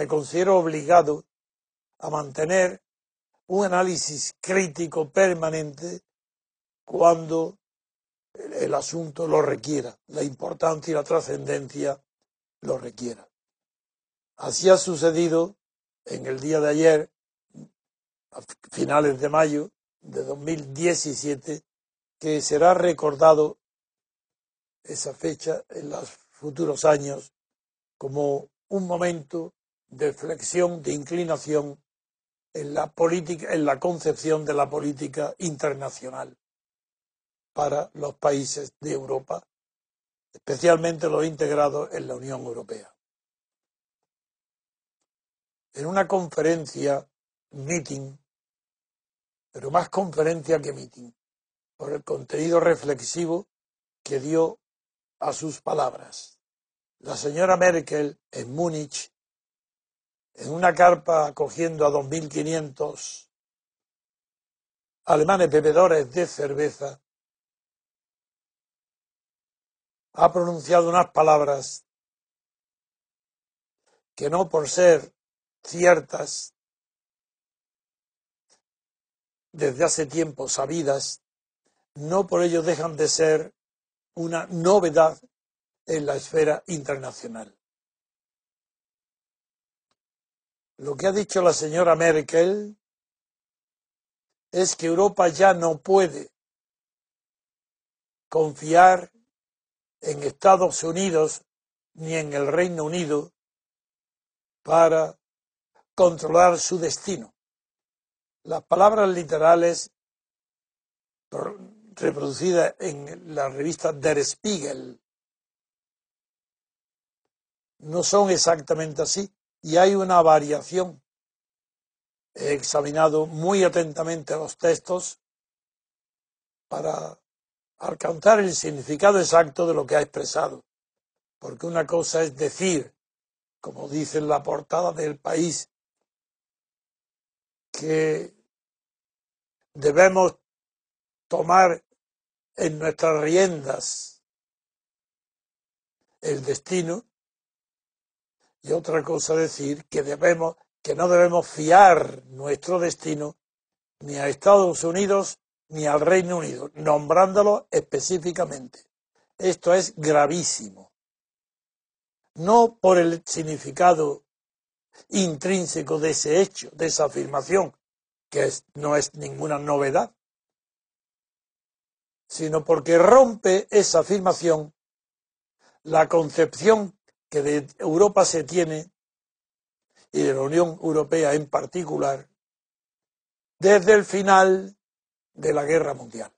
me considero obligado a mantener un análisis crítico permanente cuando el asunto lo requiera, la importancia y la trascendencia lo requiera. Así ha sucedido en el día de ayer, a finales de mayo de 2017, que será recordado esa fecha en los futuros años como un momento de flexión, de inclinación en la política, en la concepción de la política internacional para los países de Europa, especialmente los integrados en la Unión Europea. En una conferencia, meeting, pero más conferencia que meeting, por el contenido reflexivo que dio a sus palabras. La señora Merkel en Múnich, en una carpa acogiendo a 2.500 alemanes bebedores de cerveza, ha pronunciado unas palabras que no por ser ciertas desde hace tiempo sabidas, no por ello dejan de ser una novedad en la esfera internacional. Lo que ha dicho la señora Merkel es que Europa ya no puede confiar en Estados Unidos ni en el Reino Unido para controlar su destino. Las palabras literales reproducidas en la revista Der Spiegel no son exactamente así y hay una variación. He examinado muy atentamente los textos para alcanzar el significado exacto de lo que ha expresado. Porque una cosa es decir, como dice en la portada del país, que debemos tomar en nuestras riendas el destino y otra cosa decir que debemos que no debemos fiar nuestro destino ni a Estados Unidos ni al Reino Unido, nombrándolo específicamente. Esto es gravísimo. No por el significado intrínseco de ese hecho, de esa afirmación, que no es ninguna novedad, sino porque rompe esa afirmación la concepción que de Europa se tiene, y de la Unión Europea en particular, desde el final de la Guerra Mundial.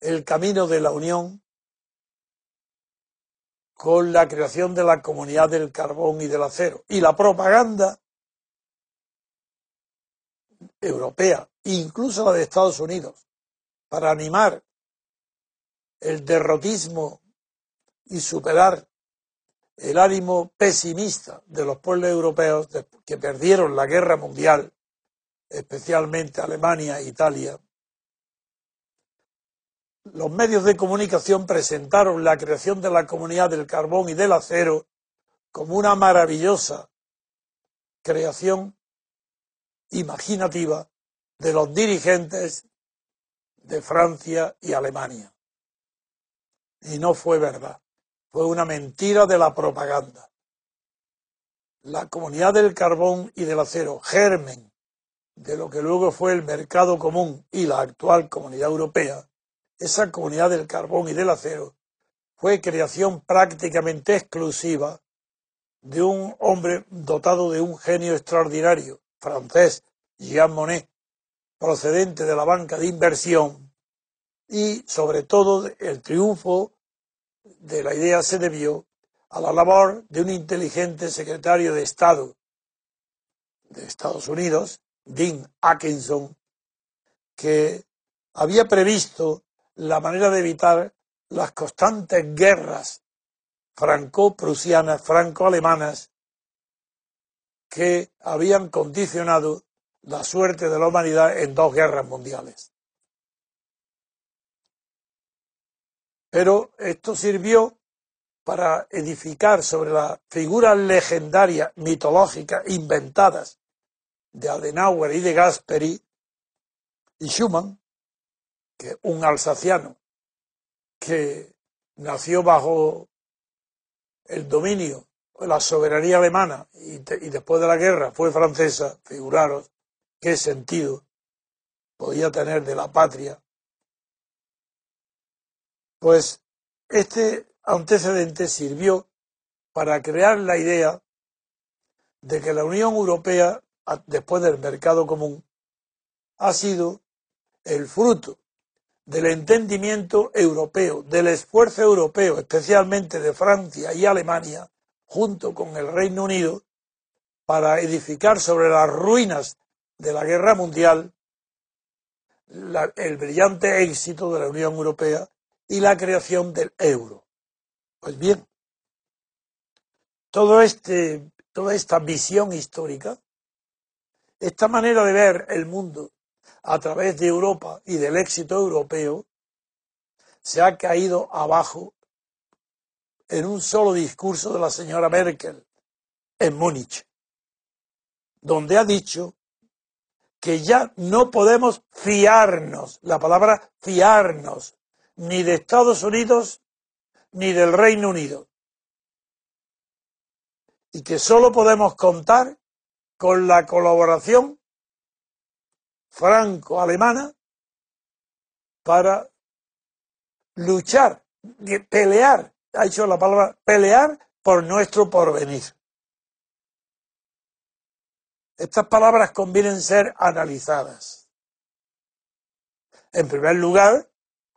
El camino de la unión con la creación de la comunidad del carbón y del acero. Y la propaganda europea, incluso la de Estados Unidos, para animar el derrotismo y superar el ánimo pesimista de los pueblos europeos que perdieron la guerra mundial, especialmente Alemania Italia, los medios de comunicación presentaron la creación de la comunidad del carbón y del acero como una maravillosa creación imaginativa de los dirigentes de Francia y Alemania. Y no fue verdad, fue una mentira de la propaganda. La comunidad del carbón y del acero, germen de lo que luego fue el mercado común y la actual comunidad europea, esa comunidad del carbón y del acero fue creación prácticamente exclusiva de un hombre dotado de un genio extraordinario, francés, Jean Monnet, procedente de la banca de inversión, y sobre todo el triunfo de la idea se debió a la labor de un inteligente secretario de Estado de Estados Unidos, Dean Atkinson, que había previsto la manera de evitar las constantes guerras franco-prusianas, franco-alemanas, que habían condicionado la suerte de la humanidad en dos guerras mundiales. Pero esto sirvió para edificar sobre las figuras legendarias, mitológicas, inventadas de Adenauer y de Gasperi y Schumann, que un alsaciano que nació bajo el dominio, la soberanía alemana y, y después de la guerra fue francesa, figuraros qué sentido podía tener de la patria. Pues este antecedente sirvió para crear la idea de que la Unión Europea, después del mercado común, ha sido el fruto del entendimiento europeo, del esfuerzo europeo, especialmente de Francia y Alemania, junto con el Reino Unido, para edificar sobre las ruinas de la guerra mundial el brillante éxito de la Unión Europea y la creación del euro. Pues bien, todo este, toda esta visión histórica, esta manera de ver el mundo a través de Europa y del éxito europeo, se ha caído abajo en un solo discurso de la señora Merkel en Múnich, donde ha dicho que ya no podemos fiarnos, la palabra fiarnos, ni de Estados Unidos ni del Reino Unido. Y que solo podemos contar con la colaboración franco-alemana para luchar, pelear, ha dicho la palabra pelear por nuestro porvenir. Estas palabras convienen ser analizadas. En primer lugar,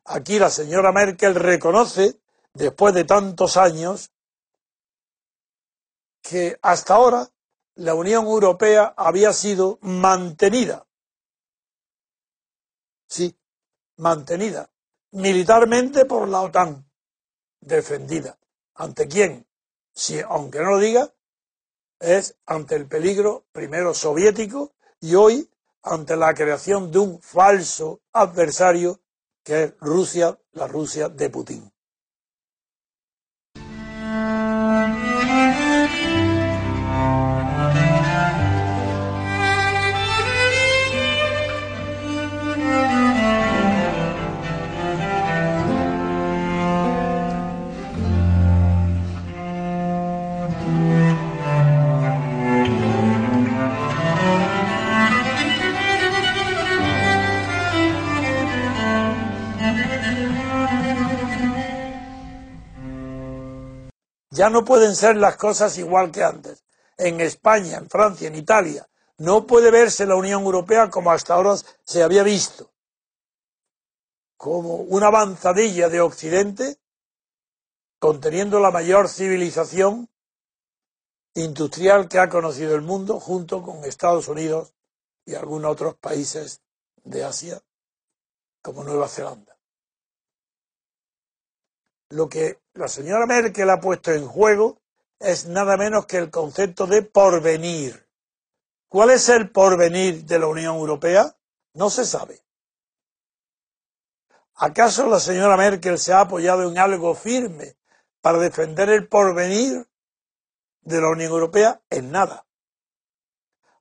aquí la señora Merkel reconoce, después de tantos años, que hasta ahora la Unión Europea había sido mantenida sí, mantenida militarmente por la OTAN, defendida. ¿Ante quién? Si, aunque no lo diga, es ante el peligro primero soviético y hoy ante la creación de un falso adversario que es Rusia, la Rusia de Putin. Ya no pueden ser las cosas igual que antes. En España, en Francia, en Italia, no puede verse la Unión Europea como hasta ahora se había visto, como una avanzadilla de Occidente conteniendo la mayor civilización industrial que ha conocido el mundo, junto con Estados Unidos y algunos otros países de Asia, como Nueva Zelanda. Lo que la señora Merkel ha puesto en juego es nada menos que el concepto de porvenir. ¿Cuál es el porvenir de la Unión Europea? No se sabe. ¿Acaso la señora Merkel se ha apoyado en algo firme para defender el porvenir de la Unión Europea? En nada.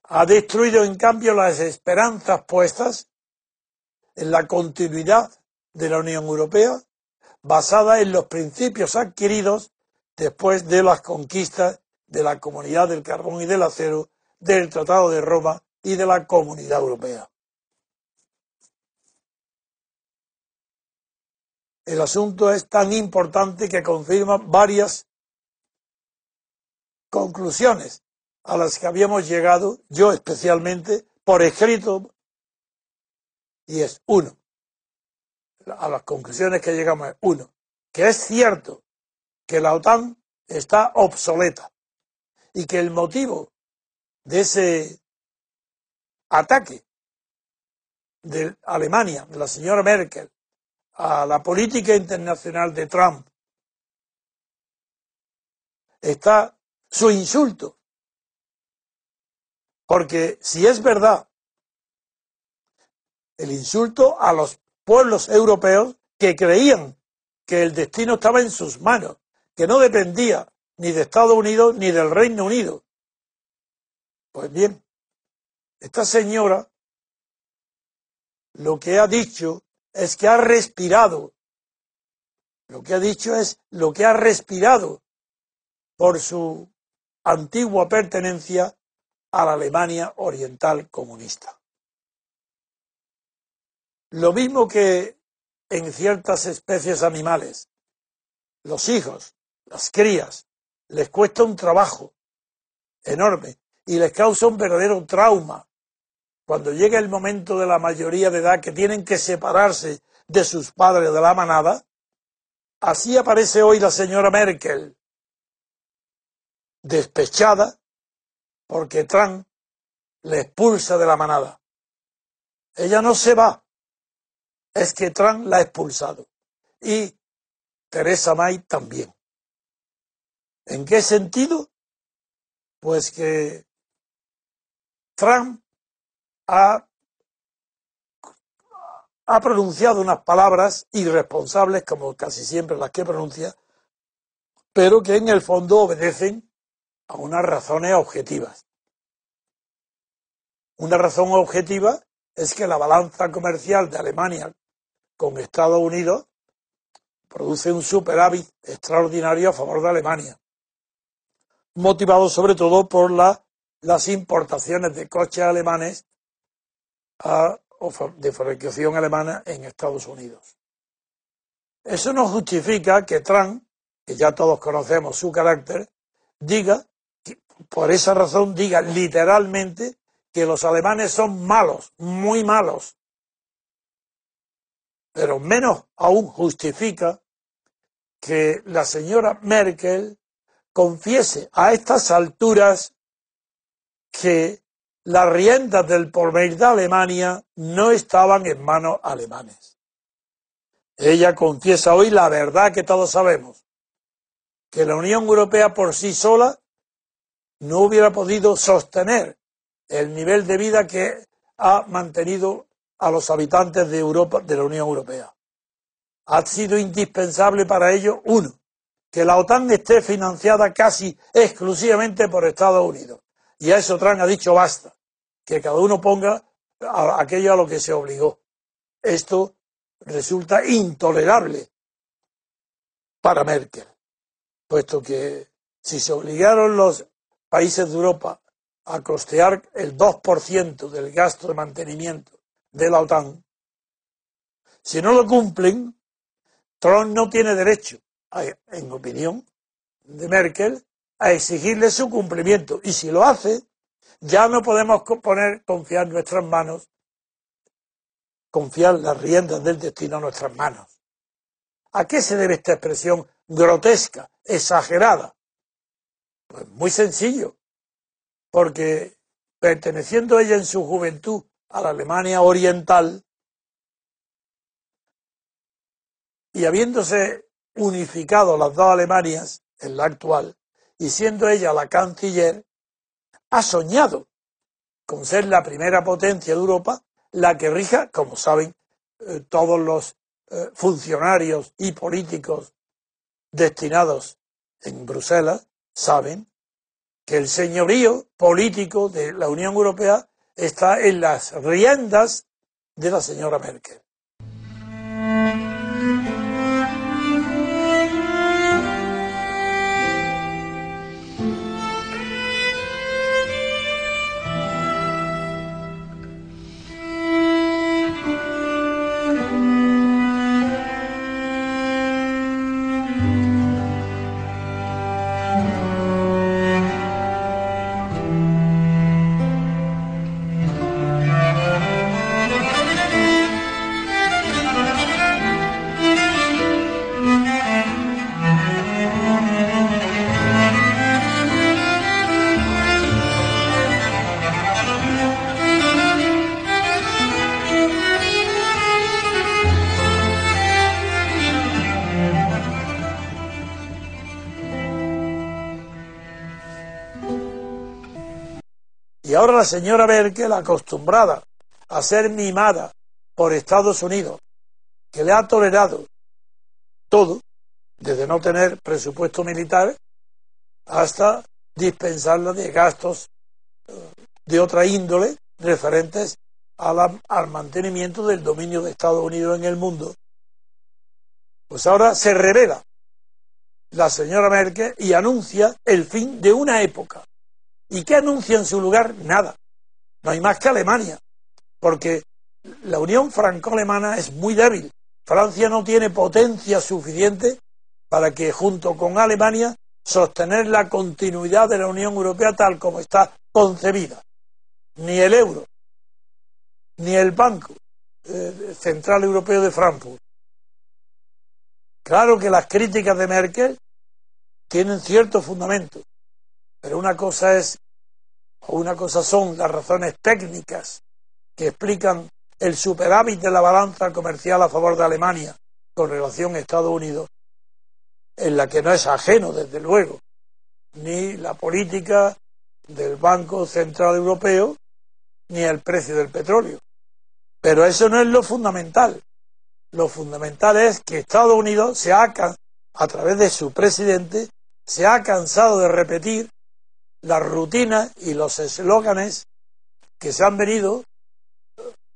Ha destruido, en cambio, las esperanzas puestas en la continuidad de la Unión Europea basada en los principios adquiridos después de las conquistas de la Comunidad del Carbón y del Acero, del Tratado de Roma y de la Comunidad Europea. El asunto es tan importante que confirma varias conclusiones a las que habíamos llegado, yo especialmente, por escrito, y es uno. A las conclusiones que llegamos es uno, que es cierto que la OTAN está obsoleta y que el motivo de ese ataque de Alemania, de la señora Merkel, a la política internacional de Trump, está su insulto. Porque si es verdad el insulto a los pueblos europeos que creían que el destino estaba en sus manos, que no dependía ni de Estados Unidos ni del Reino Unido. Pues bien, esta señora lo que ha dicho es que ha respirado. Lo que ha dicho es lo que ha respirado por su antigua pertenencia a la Alemania Oriental comunista. Lo mismo que en ciertas especies animales, los hijos las crías, les cuesta un trabajo enorme y les causa un verdadero trauma. Cuando llega el momento de la mayoría de edad que tienen que separarse de sus padres de la manada, así aparece hoy la señora Merkel, despechada porque Trump le expulsa de la manada. Ella no se va, es que Trump la ha expulsado. Y Teresa May también. ¿En qué sentido? Pues que Trump ha, ha, pronunciado unas palabras irresponsables, como casi siempre las que pronuncia, pero que en el fondo obedecen a unas razones objetivas. Una razón objetiva es que la balanza comercial de Alemania con Estados Unidos produce un superávit extraordinario a favor de Alemania motivado sobre todo por las importaciones de coches alemanes de fabricación alemana en Estados Unidos. Eso no justifica que Trump, que ya todos conocemos su carácter, diga, por esa razón diga literalmente que los alemanes son malos, muy malos. Pero menos aún justifica que la señora Merkel confiese a estas alturas que las riendas del porvenir de Alemania no estaban en manos alemanes. Ella confiesa hoy la verdad que todos sabemos, que la Unión Europea por sí sola no hubiera podido sostener el nivel de vida que ha mantenido a los habitantes de Europa, de la Unión Europea. Ha sido indispensable para ello, uno, que la OTAN esté financiada casi exclusivamente por Estados Unidos. Y a eso Trump ha dicho basta, que cada uno ponga aquello a lo que se obligó. Esto resulta intolerable para Merkel, puesto que si se obligaron los países de Europa a costear el 2% del gasto de mantenimiento de la OTAN, si no lo cumplen, Trump no tiene derecho en opinión de Merkel, a exigirle su cumplimiento. Y si lo hace, ya no podemos poner, confiar nuestras manos, confiar las riendas del destino a nuestras manos. ¿A qué se debe esta expresión grotesca, exagerada? Pues muy sencillo, porque perteneciendo ella en su juventud a la Alemania oriental y habiéndose unificado las dos Alemanias, en la actual, y siendo ella la canciller, ha soñado con ser la primera potencia de Europa, la que rija, como saben eh, todos los eh, funcionarios y políticos destinados en Bruselas saben que el señorío político de la Unión Europea está en las riendas de la señora Merkel. Ahora la señora Merkel, acostumbrada a ser mimada por Estados Unidos, que le ha tolerado todo, desde no tener presupuesto militar hasta dispensarla de gastos eh, de otra índole referentes al mantenimiento del dominio de Estados Unidos en el mundo. Pues ahora se revela la señora Merkel y anuncia el fin de una época, ¿Y qué anuncia en su lugar? Nada. No hay más que Alemania, porque la unión franco-alemana es muy débil. Francia no tiene potencia suficiente para que junto con Alemania sostener la continuidad de la Unión Europea tal como está concebida. Ni el euro, ni el Banco eh, Central Europeo de Frankfurt. Claro que las críticas de Merkel tienen cierto fundamento, pero una cosa es, o una cosa son las razones técnicas que explican el superávit de la balanza comercial a favor de Alemania con relación a Estados Unidos, en la que no es ajeno, desde luego, ni la política del Banco Central Europeo, ni el precio del petróleo. Pero eso no es lo fundamental. Lo fundamental es que Estados Unidos se ha, a través de su presidente, se ha cansado de repetir las rutinas y los eslóganes que se han venido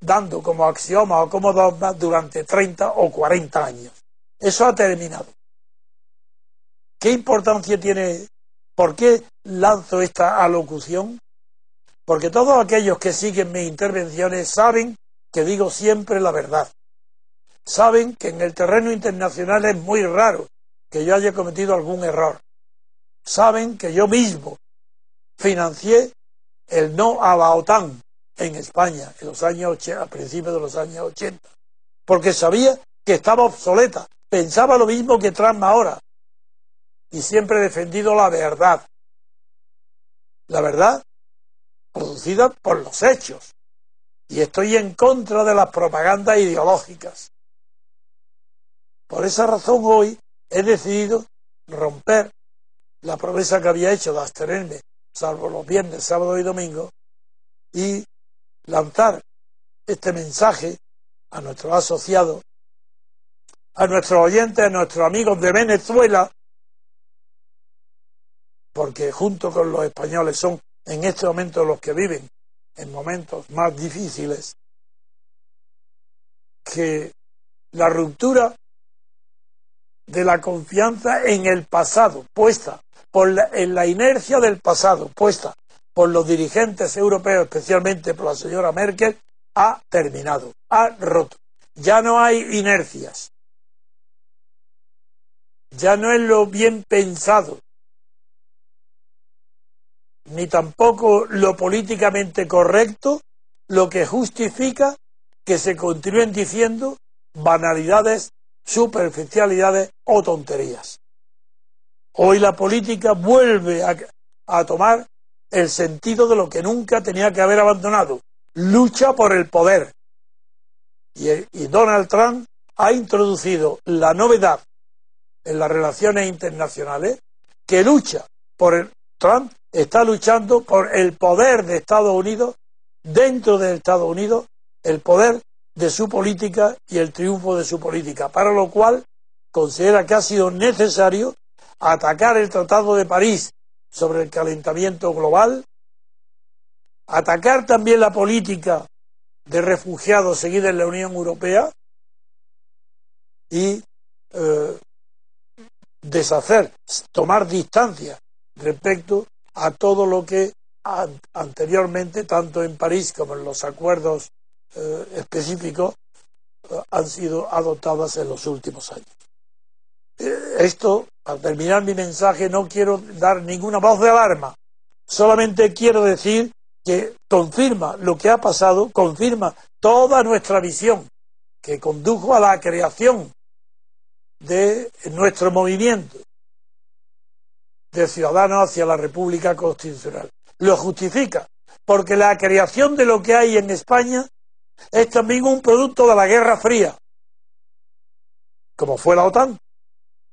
dando como axioma o como dogma durante 30 o 40 años. Eso ha terminado. ¿Qué importancia tiene? ¿Por qué lanzo esta alocución? Porque todos aquellos que siguen mis intervenciones saben que digo siempre la verdad. Saben que en el terreno internacional es muy raro que yo haya cometido algún error. Saben que yo mismo financié el no a la OTAN en España en los años a principios de los años 80, porque sabía que estaba obsoleta. Pensaba lo mismo que Trump ahora y siempre he defendido la verdad. La verdad producida por los hechos. Y estoy en contra de las propagandas ideológicas. Por esa razón hoy he decidido romper la promesa que había hecho de abstenerme salvo los viernes, sábado y domingo, y lanzar este mensaje a nuestros asociados, a nuestros oyentes, a nuestros amigos de Venezuela, porque junto con los españoles son en este momento los que viven en momentos más difíciles, que la ruptura de la confianza en el pasado puesta por la, en la inercia del pasado puesta por los dirigentes europeos, especialmente por la señora Merkel, ha terminado, ha roto. Ya no hay inercias. Ya no es lo bien pensado, ni tampoco lo políticamente correcto lo que justifica que se continúen diciendo banalidades, superficialidades o tonterías. Hoy la política vuelve a, tomar el sentido de lo que nunca tenía que haber abandonado, lucha por el poder. Y, y, Donald Trump ha introducido la novedad en las relaciones internacionales que lucha por el Trump está luchando por el poder de Estados Unidos dentro de Estados Unidos, el poder de su política y el triunfo de su política, para lo cual considera que ha sido necesario atacar el Tratado de París sobre el calentamiento global, atacar también la política de refugiados seguida en la Unión Europea y eh, deshacer, tomar distancia respecto a todo lo que anteriormente, tanto en París como en los acuerdos eh, específicos, eh, han sido adoptadas en los últimos años. Esto, al terminar mi mensaje, no quiero dar ninguna voz de alarma, solamente quiero decir que confirma lo que ha pasado, confirma toda nuestra visión que condujo a la creación de nuestro movimiento de ciudadanos hacia la República Constitucional. Lo justifica, porque la creación de lo que hay en España es también un producto de la Guerra Fría, como fue la OTAN.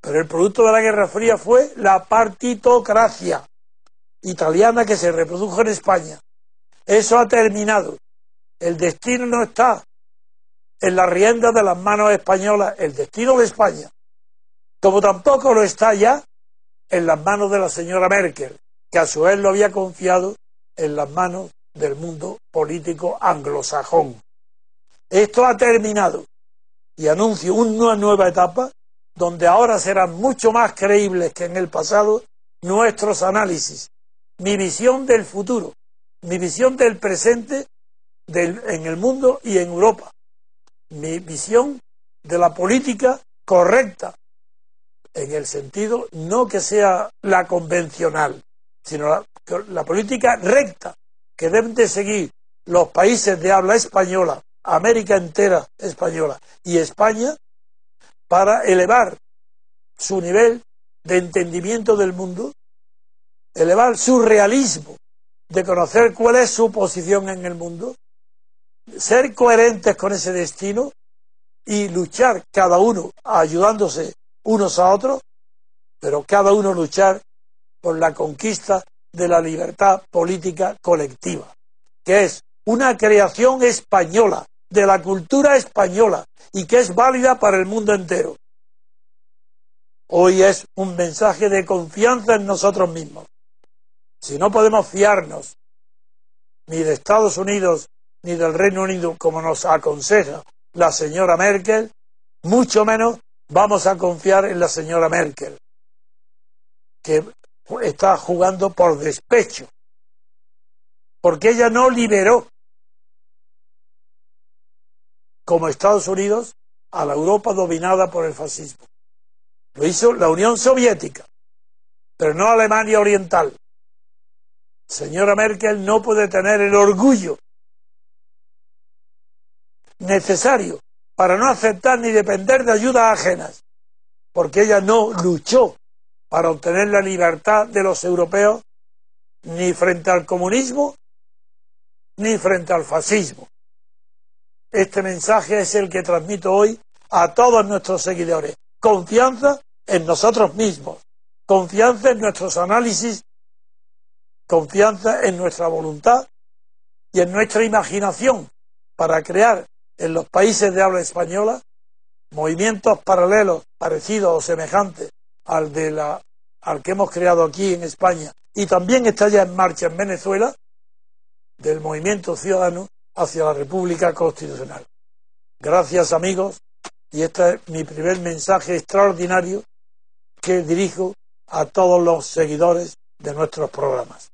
Pero el producto de la Guerra Fría fue la partitocracia italiana que se reprodujo en España. Eso ha terminado. El destino no está en la rienda de las manos españolas, el destino de España, como tampoco lo está ya en las manos de la señora Merkel, que a su vez lo había confiado en las manos del mundo político anglosajón. Esto ha terminado y anuncio una nueva etapa donde ahora serán mucho más creíbles que en el pasado nuestros análisis, mi visión del futuro, mi visión del presente en el mundo y en Europa, mi visión de la política correcta, en el sentido no que sea la convencional, sino la, la política recta que deben de seguir los países de habla española, América entera española y España, para elevar su nivel de entendimiento del mundo, elevar su realismo de conocer cuál es su posición en el mundo, ser coherentes con ese destino y luchar cada uno ayudándose unos a otros, pero cada uno luchar por la conquista de la libertad política colectiva, que es una creación española, de la cultura española, y que es válida para el mundo entero. Hoy es un mensaje de confianza en nosotros mismos. Si no podemos fiarnos ni de Estados Unidos ni del Reino Unido como nos aconseja la señora Merkel, mucho menos vamos a confiar en la señora Merkel, que está jugando por despecho, porque ella no liberó como Estados Unidos a la Europa dominada por el fascismo. Lo hizo la Unión Soviética, pero no Alemania Oriental señora Merkel no puede tener el orgullo necesario para no aceptar ni depender de ayudas ajenas, porque ella no luchó para obtener la libertad de los europeos ni frente al comunismo ni frente al fascismo. Este mensaje es el que transmito hoy a todos nuestros seguidores. Confianza en nosotros mismos, confianza en nuestros análisis confianza en nuestra voluntad y en nuestra imaginación para crear en los países de habla española movimientos paralelos, parecidos o semejantes al, de la, al que hemos creado aquí en España y también está ya en marcha en Venezuela, del movimiento ciudadano hacia la República Constitucional. Gracias amigos y este es mi primer mensaje extraordinario que dirijo a todos los seguidores de nuestros programas.